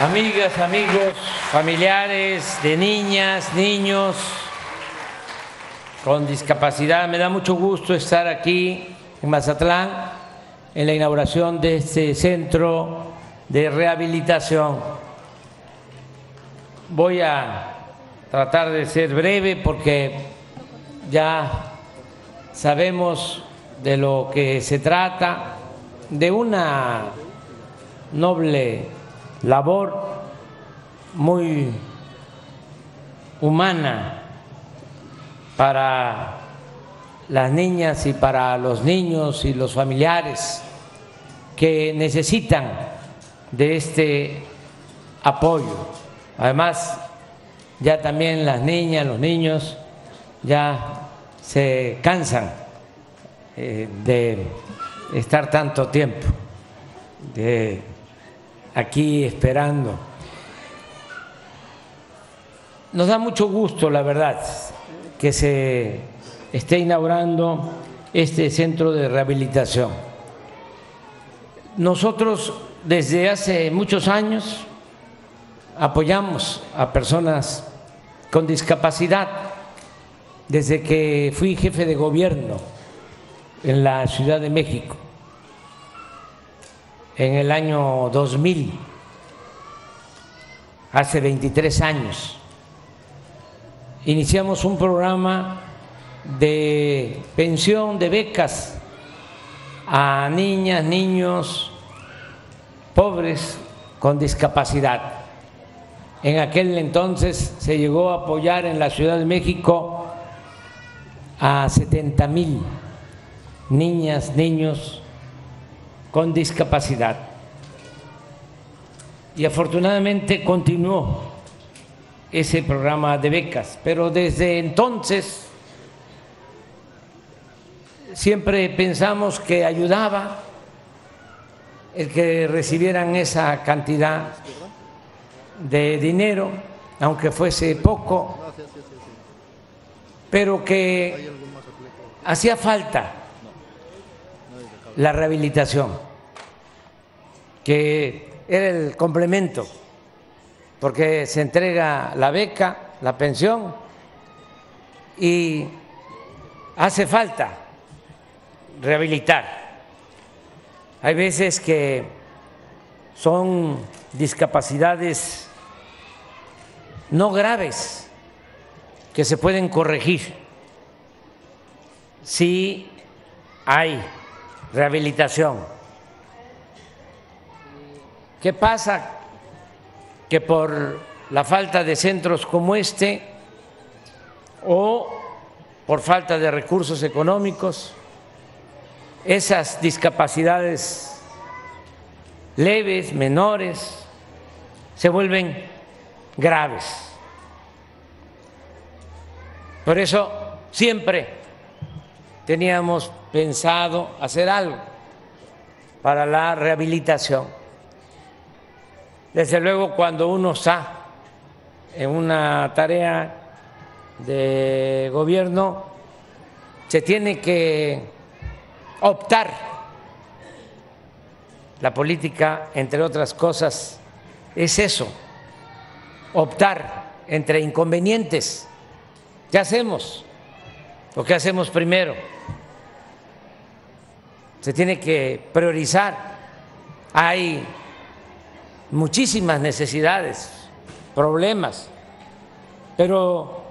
amigas, amigos, familiares de niñas, niños con discapacidad. Me da mucho gusto estar aquí en Mazatlán en la inauguración de este centro de rehabilitación. Voy a tratar de ser breve porque ya sabemos de lo que se trata, de una noble labor muy humana para las niñas y para los niños y los familiares que necesitan de este apoyo. Además, ya también las niñas, los niños ya se cansan eh, de estar tanto tiempo de aquí esperando. Nos da mucho gusto, la verdad, que se esté inaugurando este centro de rehabilitación. Nosotros desde hace muchos años apoyamos a personas con discapacidad desde que fui jefe de gobierno en la Ciudad de México en el año 2000, hace 23 años. Iniciamos un programa de pensión, de becas a niñas, niños pobres con discapacidad. En aquel entonces se llegó a apoyar en la Ciudad de México a 70 mil niñas, niños con discapacidad. Y afortunadamente continuó ese programa de becas, pero desde entonces siempre pensamos que ayudaba el que recibieran esa cantidad de dinero, aunque fuese poco, pero que hacía falta la rehabilitación, que era el complemento, porque se entrega la beca, la pensión, y hace falta rehabilitar. Hay veces que son discapacidades no graves que se pueden corregir si hay rehabilitación. ¿Qué pasa? Que por la falta de centros como este o por falta de recursos económicos, esas discapacidades leves, menores, se vuelven graves. Por eso siempre teníamos pensado hacer algo para la rehabilitación. Desde luego cuando uno está en una tarea de gobierno, se tiene que optar. La política, entre otras cosas, es eso, optar entre inconvenientes. ¿Qué hacemos? ¿O qué hacemos primero? Se tiene que priorizar. Hay muchísimas necesidades, problemas, pero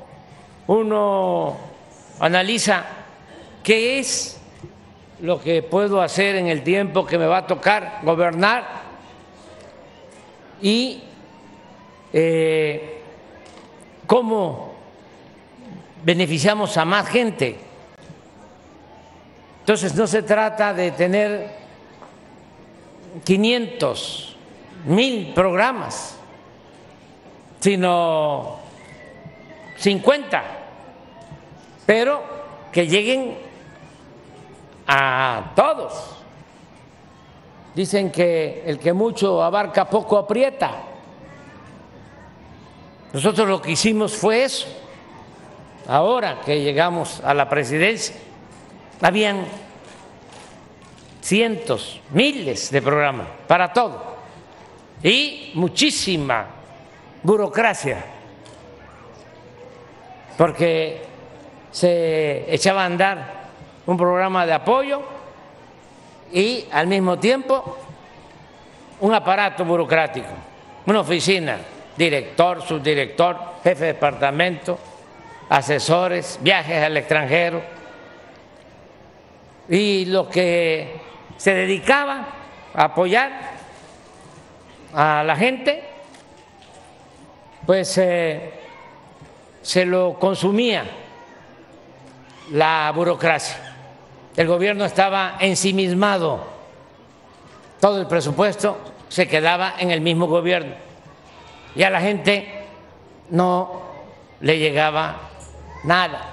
uno analiza qué es lo que puedo hacer en el tiempo que me va a tocar gobernar y eh, cómo beneficiamos a más gente. Entonces no se trata de tener 500, mil programas, sino 50, pero que lleguen a todos. Dicen que el que mucho abarca poco aprieta. Nosotros lo que hicimos fue eso. Ahora que llegamos a la presidencia, habían cientos, miles de programas para todo. Y muchísima burocracia, porque se echaba a andar un programa de apoyo y al mismo tiempo un aparato burocrático, una oficina, director, subdirector, jefe de departamento, asesores, viajes al extranjero. Y lo que se dedicaba a apoyar a la gente, pues eh, se lo consumía la burocracia. El gobierno estaba ensimismado, todo el presupuesto se quedaba en el mismo gobierno y a la gente no le llegaba nada.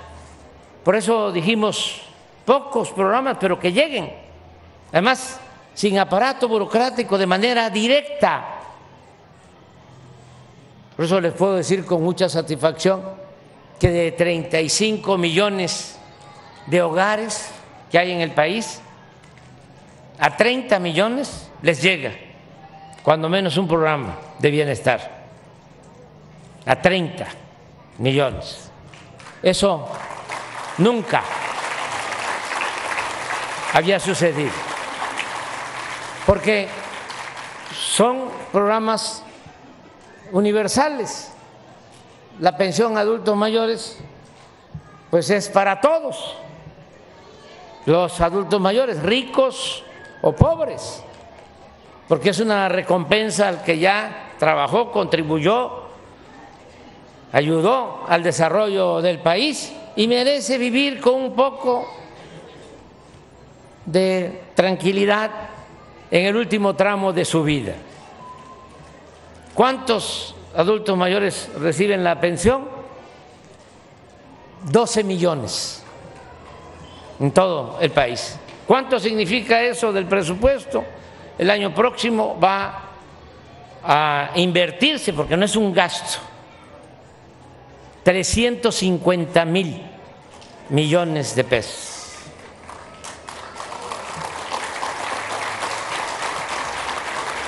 Por eso dijimos pocos programas, pero que lleguen. Además, sin aparato burocrático, de manera directa. Por eso les puedo decir con mucha satisfacción que de 35 millones de hogares que hay en el país, a 30 millones les llega cuando menos un programa de bienestar. A 30 millones. Eso nunca había sucedido. Porque son programas universales. La pensión a adultos mayores pues es para todos. Los adultos mayores, ricos o pobres, porque es una recompensa al que ya trabajó, contribuyó, ayudó al desarrollo del país y merece vivir con un poco de tranquilidad en el último tramo de su vida. ¿Cuántos adultos mayores reciben la pensión? 12 millones en todo el país. ¿Cuánto significa eso del presupuesto? El año próximo va a invertirse, porque no es un gasto, 350 mil millones de pesos.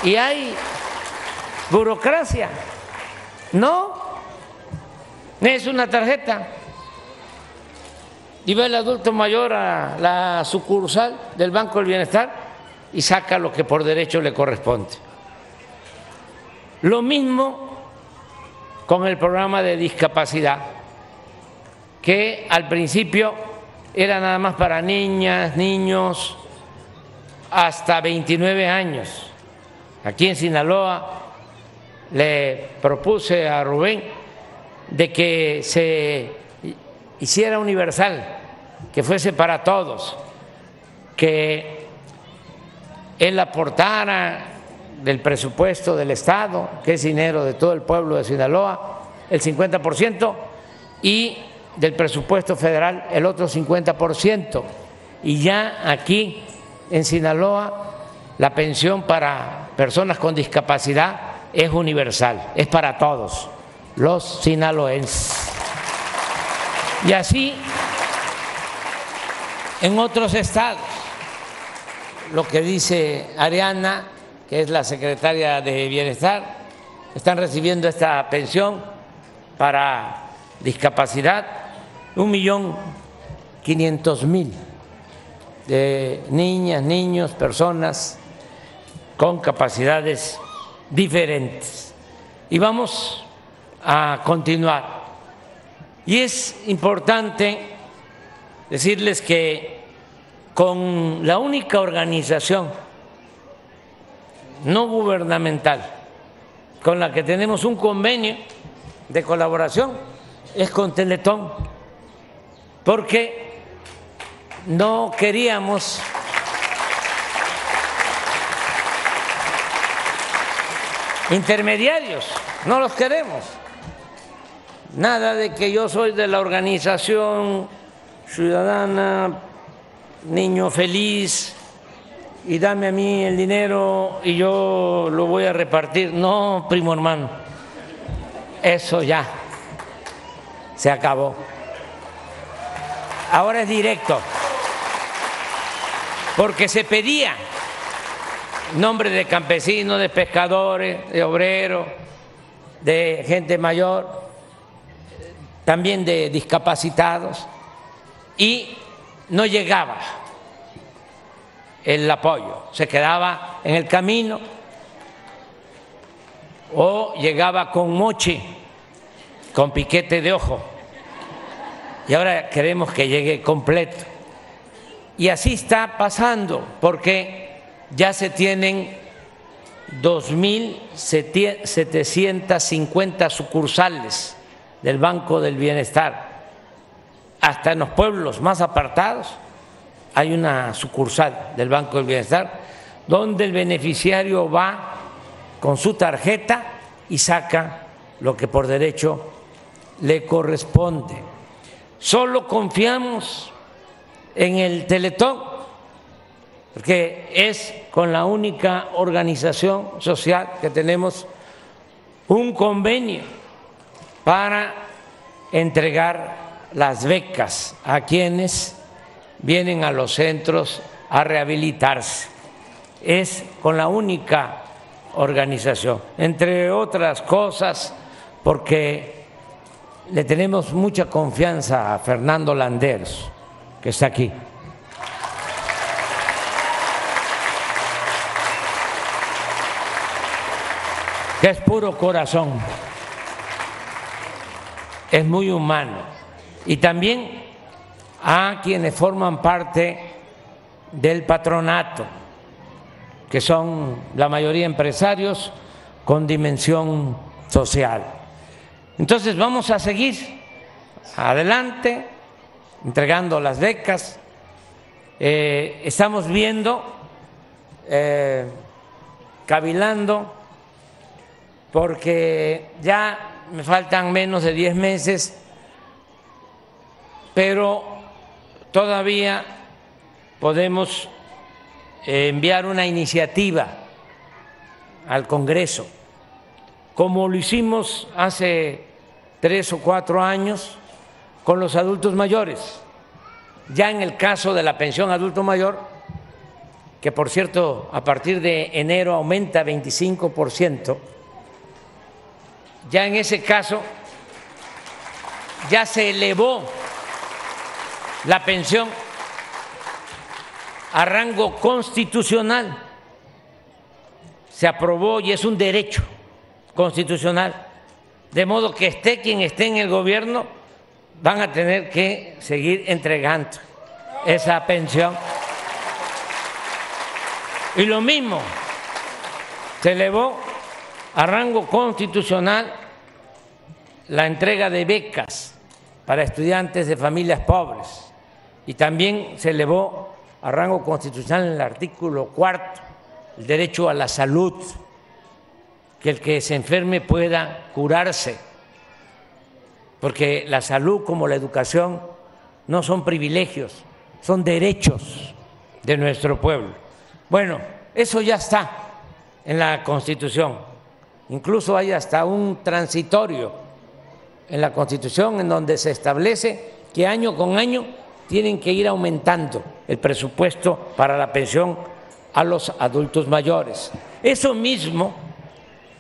Y hay burocracia. No, es una tarjeta y va el adulto mayor a la sucursal del Banco del Bienestar y saca lo que por derecho le corresponde. Lo mismo con el programa de discapacidad, que al principio era nada más para niñas, niños, hasta 29 años. Aquí en Sinaloa le propuse a Rubén de que se hiciera universal que fuese para todos, que él aportara del presupuesto del Estado, que es dinero de todo el pueblo de Sinaloa, el 50%, y del presupuesto federal el otro 50%. Y ya aquí en Sinaloa la pensión para personas con discapacidad es universal, es para todos los sinaloenses. Y así en otros estados. Lo que dice Ariana, que es la secretaria de Bienestar, están recibiendo esta pensión para discapacidad, un millón quinientos mil de niñas, niños, personas con capacidades diferentes. Y vamos a continuar. Y es importante decirles que con la única organización no gubernamental con la que tenemos un convenio de colaboración es con Teletón, porque no queríamos intermediarios, no los queremos. Nada de que yo soy de la organización ciudadana, niño feliz, y dame a mí el dinero y yo lo voy a repartir. No, primo hermano, eso ya se acabó. Ahora es directo, porque se pedía nombre de campesinos, de pescadores, de obreros, de gente mayor, también de discapacitados, y no llegaba el apoyo, se quedaba en el camino o llegaba con moche, con piquete de ojo, y ahora queremos que llegue completo. Y así está pasando, porque ya se tienen 2.750 sucursales del Banco del Bienestar. Hasta en los pueblos más apartados hay una sucursal del Banco del Bienestar donde el beneficiario va con su tarjeta y saca lo que por derecho le corresponde. Solo confiamos en el Teletón, porque es con la única organización social que tenemos un convenio para entregar las becas a quienes vienen a los centros a rehabilitarse. Es con la única organización, entre otras cosas, porque le tenemos mucha confianza a Fernando Landeros, que está aquí. Que es puro corazón, es muy humano y también a quienes forman parte del patronato, que son la mayoría empresarios con dimensión social. Entonces vamos a seguir adelante entregando las becas. Eh, estamos viendo, eh, cavilando, porque ya me faltan menos de 10 meses, pero todavía podemos eh, enviar una iniciativa al Congreso, como lo hicimos hace tres o cuatro años con los adultos mayores. Ya en el caso de la pensión adulto mayor, que por cierto a partir de enero aumenta 25 por ciento, ya en ese caso ya se elevó la pensión a rango constitucional. Se aprobó y es un derecho constitucional. De modo que esté quien esté en el gobierno, van a tener que seguir entregando esa pensión. Y lo mismo, se elevó a rango constitucional la entrega de becas para estudiantes de familias pobres y también se elevó a rango constitucional en el artículo cuarto el derecho a la salud, que el que se enferme pueda curarse, porque la salud como la educación no son privilegios, son derechos de nuestro pueblo. Bueno, eso ya está en la Constitución. Incluso hay hasta un transitorio en la Constitución en donde se establece que año con año tienen que ir aumentando el presupuesto para la pensión a los adultos mayores. Eso mismo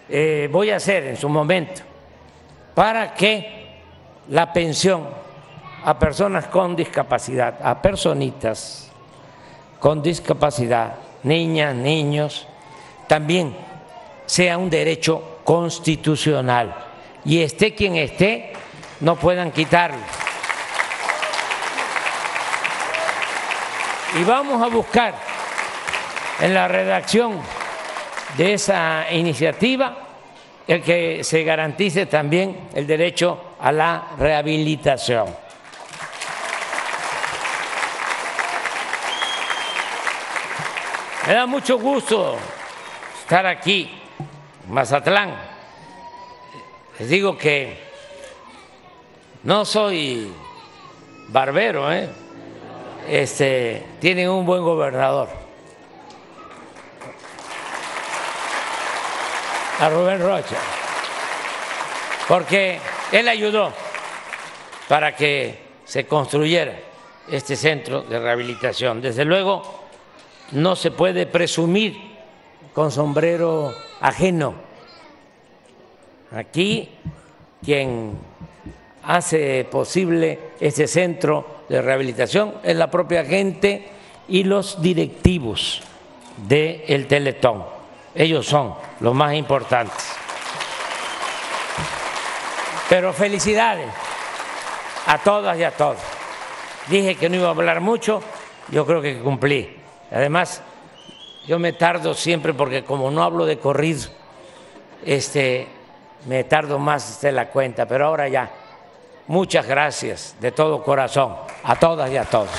eh, voy a hacer en su momento para que la pensión a personas con discapacidad, a personitas con discapacidad, niñas, niños, también sea un derecho constitucional y esté quien esté, no puedan quitarlo. Y vamos a buscar en la redacción de esa iniciativa el que se garantice también el derecho a la rehabilitación. Me da mucho gusto estar aquí Mazatlán. Les digo que no soy barbero, ¿eh? este, tienen un buen gobernador. A Rubén Rocha. Porque él ayudó para que se construyera este centro de rehabilitación. Desde luego, no se puede presumir con sombrero ajeno. Aquí quien hace posible este centro de rehabilitación es la propia gente y los directivos del Teletón. Ellos son los más importantes. Pero felicidades a todas y a todos. Dije que no iba a hablar mucho, yo creo que cumplí. Además, yo me tardo siempre porque como no hablo de corrido, este, me tardo más de la cuenta, pero ahora ya. Muchas gracias de todo corazón a todas y a todos.